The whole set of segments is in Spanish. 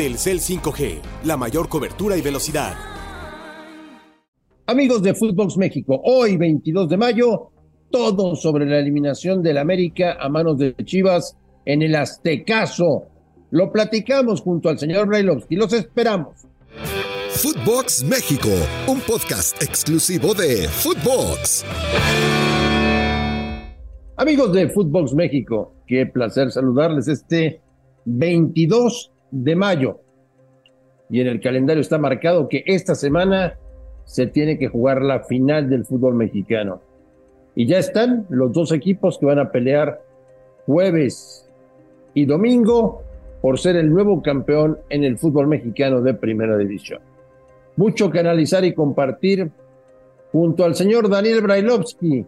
Telcel 5G, la mayor cobertura y velocidad. Amigos de Footbox México, hoy 22 de mayo, todo sobre la eliminación del América a manos de Chivas en el Aztecaso. Lo platicamos junto al señor Brailovsky. Los esperamos. Footbox México, un podcast exclusivo de Footbox. Amigos de Footbox México, qué placer saludarles este 22 de mayo. Y en el calendario está marcado que esta semana se tiene que jugar la final del fútbol mexicano. Y ya están los dos equipos que van a pelear jueves y domingo por ser el nuevo campeón en el fútbol mexicano de primera división. Mucho que analizar y compartir junto al señor Daniel Brailovsky,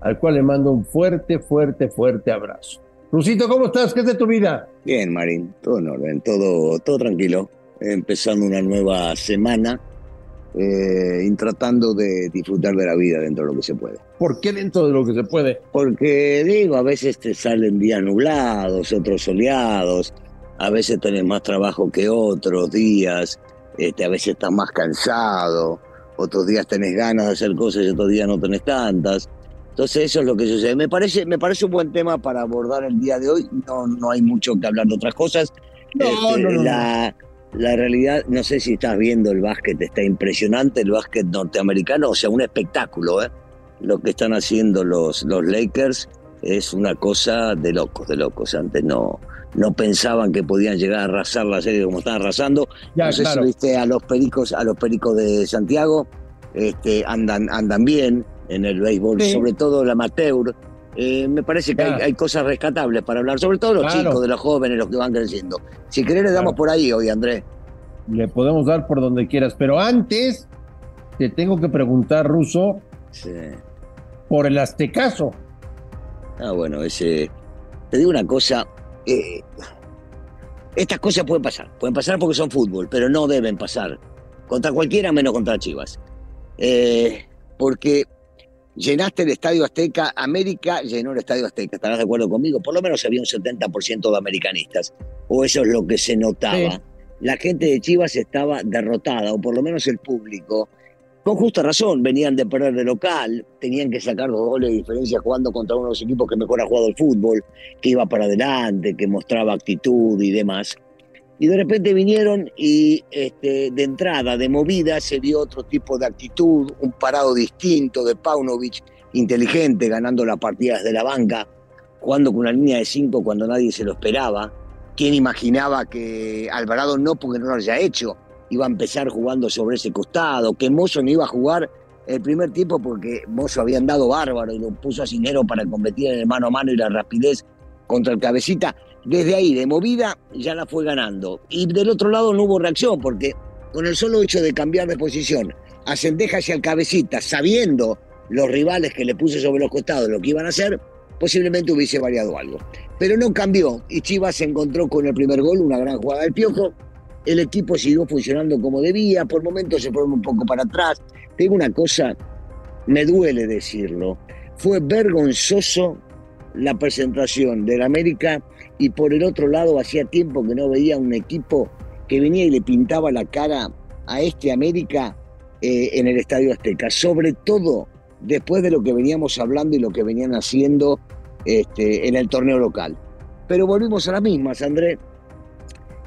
al cual le mando un fuerte, fuerte, fuerte abrazo. Rusito, ¿cómo estás? ¿Qué es de tu vida? Bien, Marín, todo en orden, todo, todo tranquilo. Empezando una nueva semana eh, y tratando de disfrutar de la vida dentro de lo que se puede. ¿Por qué dentro de lo que se puede? Porque digo, a veces te salen días nublados, otros soleados, a veces tenés más trabajo que otros días, este, a veces estás más cansado, otros días tenés ganas de hacer cosas y otros días no tenés tantas. Entonces eso es lo que sucede. Me parece, me parece un buen tema para abordar el día de hoy. No, no hay mucho que hablar de otras cosas. No, Este, no, no, la, la realidad, no sé si estás viendo el básquet, está impresionante el básquet norteamericano, o sea, un espectáculo, ¿eh? Lo que están haciendo los, los Lakers es una cosa de locos, de locos. Antes no, no pensaban que podían llegar a arrasar la serie como están arrasando. Ya, no sé claro. si viste a los pericos, a los pericos de Santiago, este, andan, andan bien en el béisbol, Sí. sobre todo el amateur. Eh, me parece que hay, hay cosas rescatables para hablar, sobre todo los Claro. chicos, de los jóvenes, los que van creciendo. Si querés, le damos Claro. por ahí hoy, Andrés. Le podemos dar por donde quieras, pero antes te tengo que preguntar, Ruso, Sí. por el Aztecaso. Ah, bueno, ese. Te digo una cosa. eh, estas cosas pueden pasar. Pueden pasar porque son fútbol, pero no deben pasar. Contra cualquiera menos contra Chivas. Eh, porque llenaste el Estadio Azteca, América llenó el Estadio Azteca, estarás de acuerdo conmigo, por lo menos había un 70% de americanistas, o eso es lo que se notaba. Sí. La gente de Chivas estaba derrotada, o por lo menos el público, con justa razón, venían de perder de local, tenían que sacar dos goles de diferencia jugando contra uno de los equipos que mejor ha jugado el fútbol, que iba para adelante, que mostraba actitud y demás. Y de repente vinieron y este, de entrada, de movida, se vio otro tipo de actitud, un parado distinto de Paunovic, inteligente, ganando las partidas de la banca, jugando con una línea de cinco cuando nadie se lo esperaba. ¿Quién imaginaba que Alvarado no, porque no lo haya hecho, iba a empezar jugando sobre ese costado, que Mozo no iba a jugar el primer tiempo porque Mozo había andado bárbaro y lo puso a Cinero para competir en el mano a mano y la rapidez contra el cabecita. Desde ahí, de movida, ya la fue ganando. Y del otro lado no hubo reacción porque con el solo hecho de cambiar de posición a Cendeja hacia el cabecita, sabiendo los rivales que le puse sobre los costados lo que iban a hacer, posiblemente hubiese variado algo. Pero no cambió y Chivas se encontró con el primer gol, una gran jugada del Piojo. El equipo siguió funcionando como debía, por momentos se fueron un poco para atrás. Te digo una cosa, me duele decirlo, fue vergonzoso la presentación del América y por el otro lado hacía tiempo que no veía un equipo que venía y le pintaba la cara a este América eh, en el Estadio Azteca, sobre todo después de lo que veníamos hablando y lo que venían haciendo este, en el torneo local. Pero volvimos a las mismas, André.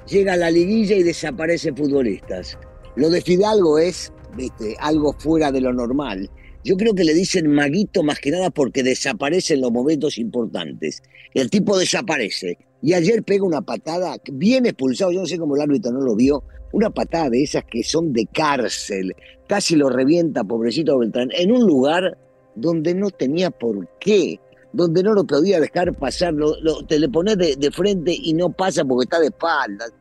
Llega la liguilla y desaparecen futbolistas. Lo de Fidalgo es algo fuera de lo normal. Yo creo que le dicen maguito más que nada porque desaparece en los momentos importantes. El tipo desaparece. Y ayer pega una patada bien expulsado, yo no sé cómo el árbitro no lo vio, una patada de esas que son de cárcel. Casi lo revienta, pobrecito Beltrán, en un lugar donde no tenía por qué, donde no lo podía dejar pasar, lo- lo- te le pones de, de frente y no pasa porque está de espaldas.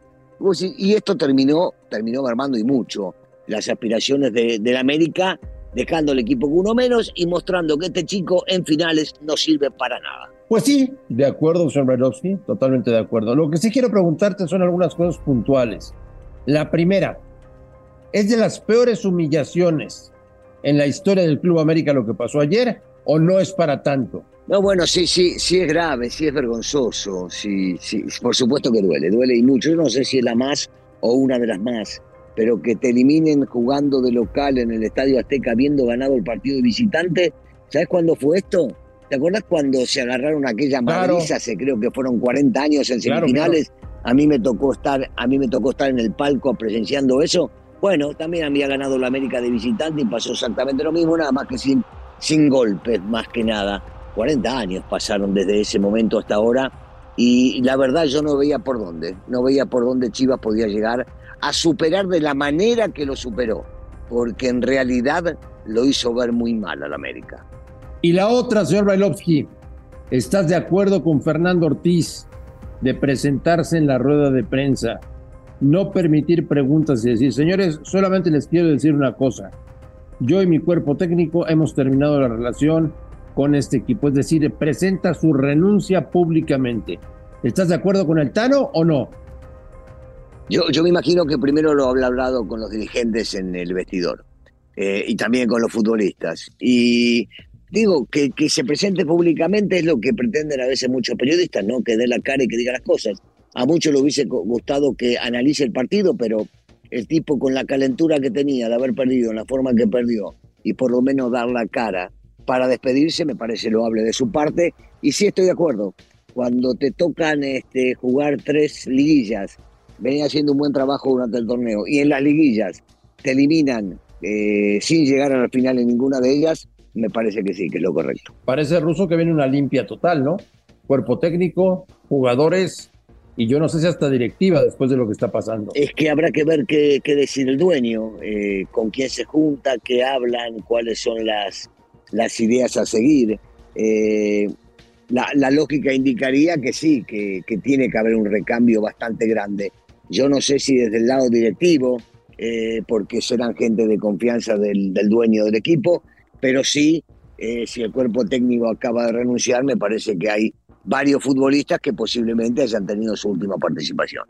Y esto terminó, terminó mermando y mucho las aspiraciones de, del América, dejando al equipo con uno menos y mostrando que este chico en finales no sirve para nada. Pues sí, de acuerdo, señor Brailovsky, totalmente de acuerdo. Lo que sí quiero preguntarte son algunas cosas puntuales. La primera, ¿es de las peores humillaciones en la historia del Club América lo que pasó ayer o no es para tanto? No, bueno, sí, sí, sí es grave, sí es vergonzoso, sí, sí, por supuesto que duele, duele y mucho. Yo no sé si es la más o una de las más, pero que te eliminen jugando de local en el Estadio Azteca habiendo ganado el partido de visitante. ¿Sabes cuándo fue esto? ¿Te acuerdas cuando se agarraron aquella claro. Se creo que fueron 40 años en semifinales. A mí me tocó estar, a mí me tocó estar en el palco presenciando eso. Bueno, también había ganado la América de visitante y pasó exactamente lo mismo, nada más que sin, sin golpes, más que nada. 40 años pasaron desde ese momento hasta ahora y la verdad yo no veía por dónde, no veía por dónde Chivas podía llegar a superar de la manera que lo superó, porque en realidad lo hizo ver muy mal al América. Y la otra, señor Bailovsky, ¿estás de acuerdo con Fernando Ortiz de presentarse en la rueda de prensa, no permitir preguntas y decir, señores, solamente les quiero decir una cosa, yo y mi cuerpo técnico hemos terminado la relación, con este equipo, es decir, presenta su renuncia públicamente. ¿Estás de acuerdo con el Tano o no? Yo, yo me imagino que primero lo habrá hablado con los dirigentes en el vestidor eh, y también con los futbolistas. Y digo, que, que se presente públicamente es lo que pretenden a veces muchos periodistas, ¿no? Que dé la cara y que diga las cosas. A muchos le hubiese gustado que analice el partido, pero el tipo con la calentura que tenía de haber perdido en la forma que perdió y por lo menos dar la cara para despedirse, me parece loable de su parte. Y sí estoy de acuerdo, cuando te tocan este, jugar tres liguillas, venía haciendo un buen trabajo durante el torneo, y en las liguillas te eliminan eh, sin llegar a la final en ninguna de ellas, me parece que sí, que es lo correcto. Parece ruso que viene una limpia total, ¿no? Cuerpo técnico, jugadores, y yo no sé si hasta directiva después de lo que está pasando. Es que habrá que ver qué, decir el dueño, eh, con quién se junta, qué hablan, cuáles son las, las ideas a seguir. Eh, la, lógica indicaría que sí, que, tiene que haber un recambio bastante grande. Yo no sé si desde el lado directivo, eh, porque serán gente de confianza del, dueño del equipo, pero sí, eh, si el cuerpo técnico acaba de renunciar, me parece que hay varios futbolistas que posiblemente hayan tenido su última participación.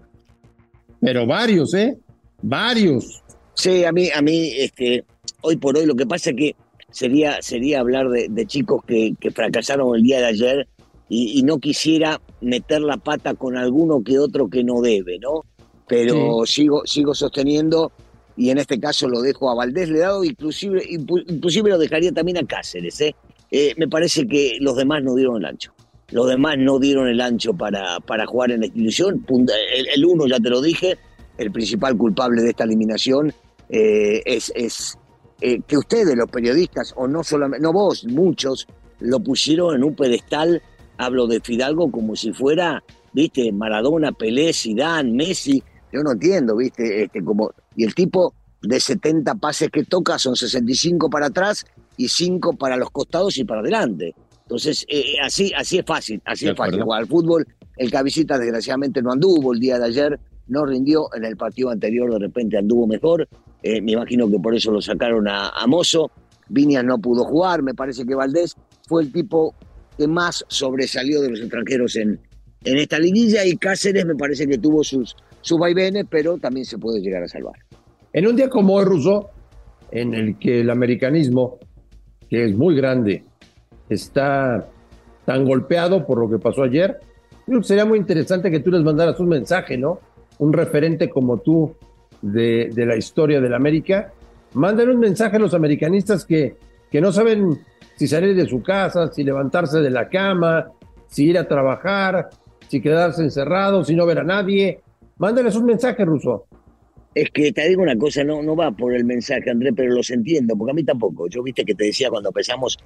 Pero varios, ¿eh? Varios. Sí, a mí, a mí, este, hoy por hoy lo que pasa es que sería, sería hablar de, chicos que, fracasaron el día de ayer y, no quisiera meter la pata con alguno que otro que no debe, ¿no? Pero sigo, sigo sosteniendo, y en este caso lo dejo a Valdés, le he dado inclusive, inclusive lo dejaría también a Cáceres, ¿eh? ¿eh? me parece que los demás no dieron el ancho. Los demás no dieron el ancho para, para jugar en la institución. El, el uno, ya te lo dije, el principal culpable de esta eliminación eh, es, es eh, que ustedes, los periodistas, o no solamente, no vos, muchos, lo pusieron en un pedestal, hablo de Fidalgo como si fuera, viste, Maradona, Pelé, Zidane, Messi, yo no entiendo, viste, este, como, y el tipo de 70 pases que toca son 65 para atrás y 5 para los costados y para adelante. Entonces, eh, eh, así, así es fácil, así es fácil jugar al fútbol. El cabecita desgraciadamente no anduvo el día de ayer, no rindió, en el partido anterior de repente anduvo mejor, eh, me imagino que por eso lo sacaron a, Mozo. Viñas no pudo jugar, me parece que Valdés fue el tipo que más sobresalió de los extranjeros en, en esta liguilla y Cáceres me parece que tuvo sus, sus vaivenes, pero también se puede llegar a salvar. En un día como hoy, Russo, en el que el americanismo, que es muy grande, está tan golpeado por lo que pasó ayer, sería muy interesante que tú les mandaras un mensaje, ¿no? Un referente como tú de, la historia de la América, manden un mensaje a los americanistas que, que no saben si salir de su casa, si levantarse de la cama, si ir a trabajar, si quedarse encerrados, si no ver a nadie. Mándenles un mensaje, Ruso. Es que te digo una cosa, no, no va por el mensaje, André, pero los entiendo, porque a mí tampoco. Yo viste que te decía cuando empezamos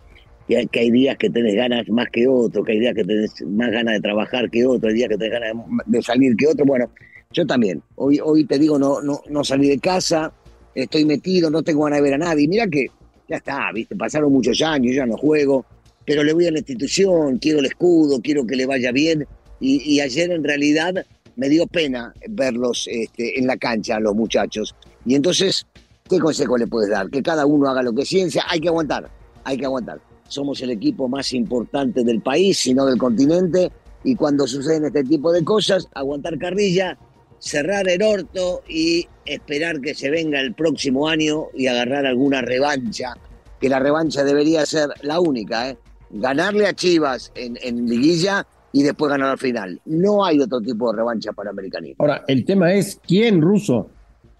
que hay, que hay días que tenés ganas más que otro, que hay días que tenés más ganas de trabajar que otro, hay días que tenés ganas de salir que otro. Bueno, yo también. Hoy, hoy te digo, no, no, no salí de casa, estoy metido, no tengo ganas de ver a nadie. Mira que ya está, ¿viste? pasaron muchos años, ya no juego, pero le voy a la institución, quiero el escudo, quiero que le vaya bien. Y, ayer en realidad me dio pena verlos este, en la cancha, los muchachos. Y entonces, ¿qué consejo le puedes dar? Que cada uno haga lo que ciencia, hay que aguantar, hay que aguantar. Somos el equipo más importante del país, si no del continente, y cuando suceden este tipo de cosas, aguantar carrilla, cerrar el orto y esperar que se venga el próximo año y agarrar alguna revancha, que la revancha debería ser la única, ¿eh? ganarle a Chivas en liguilla y después ganar al final. No hay otro tipo de revancha para Americanismo. Ahora, el tema es, ¿quién, Ruso?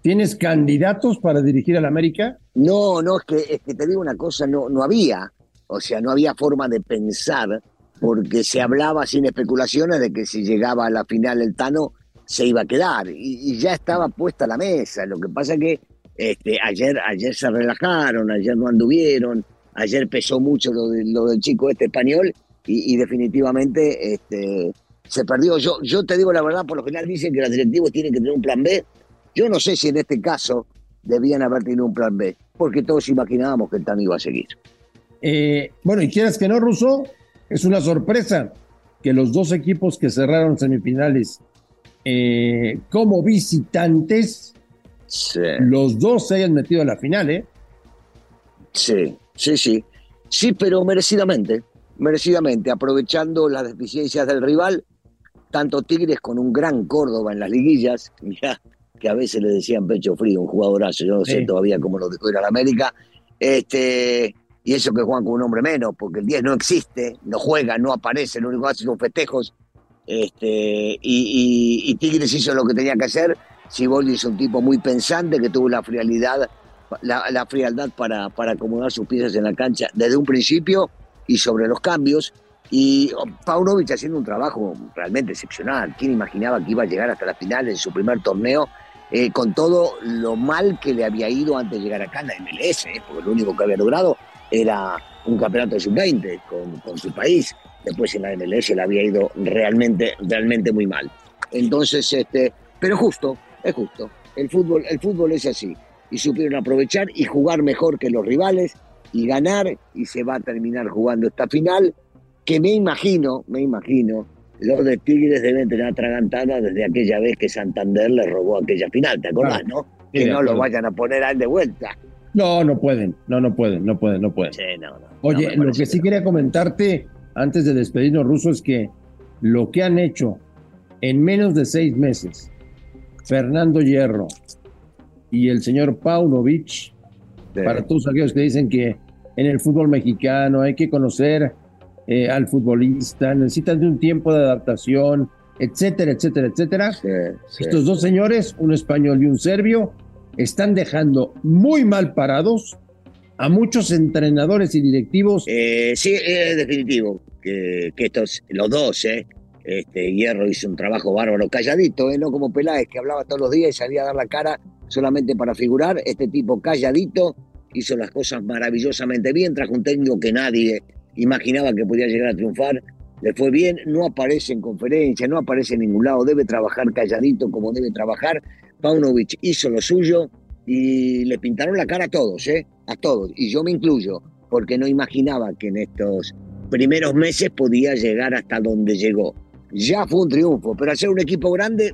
¿Tienes candidatos para dirigir al América? No, no, es que, es que te digo una cosa, no, no había. O sea, no había forma de pensar, porque se hablaba sin especulaciones de que si llegaba a la final el Tano se iba a quedar. Y, ya estaba puesta la mesa. Lo que pasa es que este, ayer, ayer se relajaron, ayer no anduvieron, ayer pesó mucho lo, lo del chico este español y, definitivamente este, se perdió. Yo, yo te digo la verdad, por lo general dicen que los directivos tienen que tener un plan B. Yo no sé si en este caso debían haber tenido un plan B, porque todos imaginábamos que el TAN iba a seguir. Eh, bueno, y quieras que no, Russo, es una sorpresa que los dos equipos que cerraron semifinales eh, como visitantes, los dos se hayan metido a la final, ¿eh? Sí, sí, sí. Sí, pero merecidamente merecidamente, aprovechando las deficiencias del rival, tanto Tigres con un gran Córdoba en las liguillas, ya que a veces le decían pecho frío, un jugadorazo, yo no sé todavía cómo lo dejó ir a la América, este, y eso que juegan con un hombre menos, porque el 10 no existe, no juega, no aparece, lo único que hace son festejos, este, y, Tigres hizo lo que tenía que hacer, Siboldi es un tipo muy pensante que tuvo la frialdad, la, frialdad para, para acomodar sus piezas en la cancha desde un principio y sobre los cambios. Y oh, Paunovic haciendo un trabajo realmente excepcional. ¿Quién imaginaba que iba a llegar hasta la final en su primer torneo eh, con todo lo mal que le había ido antes de llegar acá en la MLS? Eh? Porque lo único que había logrado era un campeonato de sub-20 con, su país. Después en la MLS le había ido realmente, realmente muy mal. Entonces, este, pero justo, es justo. El fútbol, el fútbol es así. Y supieron aprovechar y jugar mejor que los rivales y ganar y se va a terminar jugando esta final que me imagino, me imagino, los de Tigres deben tener atragantada desde aquella vez que Santander le robó aquella final, ¿te acordás, no? que no lo vayan a poner a él de vuelta. No, no pueden, no, no pueden, no pueden, no pueden. Oye, lo que sí quería comentarte antes de despedirnos, Ruso, es que lo que han hecho en menos de seis meses, Fernando Hierro y el señor Paunovic, para todos aquellos que dicen que en el fútbol mexicano hay que conocer eh, al futbolista, necesitan de un tiempo de adaptación, etcétera, etcétera, etcétera. Estos dos señores, un español y un serbio, están dejando muy mal parados a muchos entrenadores y directivos. Eh, sí, es definitivo que, estos, los dos, eh, este, Hierro hizo un trabajo bárbaro, calladito, ¿eh? no como Peláez, que hablaba todos los días y salía a dar la cara solamente para figurar. Este tipo calladito hizo las cosas maravillosamente bien, trajo un técnico que nadie imaginaba que podía llegar a triunfar. Le fue bien, no aparece en conferencia, no aparece en ningún lado, debe trabajar calladito como debe trabajar. Paunovic hizo lo suyo y le pintaron la cara a todos, ¿eh? A todos, y yo me incluyo, porque no imaginaba que en estos primeros meses podía llegar hasta donde llegó. Ya fue un triunfo, pero hacer un equipo grande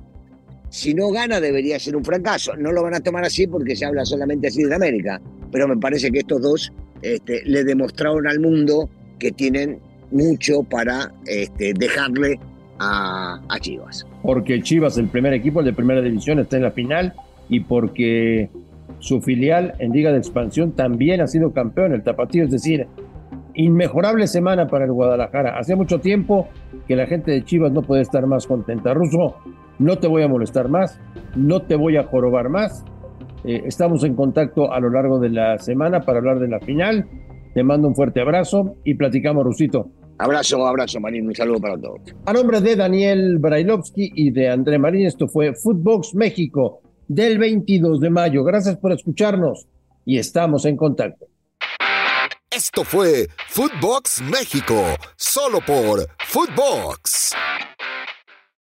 si no gana debería ser un fracaso. No lo van a tomar así porque se habla solamente así de América, pero me parece que estos dos este, le demostraron al mundo que tienen mucho para este, dejarle a, Chivas. Porque Chivas, el primer equipo de primera división, está en la final y porque su filial en Liga de Expansión también ha sido campeón, el Tapatío, es decir, inmejorable semana para el Guadalajara. Hace mucho tiempo que la gente de Chivas no puede estar más contenta. Ruso, no te voy a molestar más, no te voy a jorobar más. Eh, estamos en contacto a lo largo de la semana para hablar de la final. Te mando un fuerte abrazo y platicamos, Rusito. Abrazo, abrazo, Marín. Un saludo para todos. A nombre de Daniel Brailovsky y de André Marín, esto fue Footbox México del 22 de mayo. Gracias por escucharnos y estamos en contacto. Esto fue Footbox México, solo por Footbox.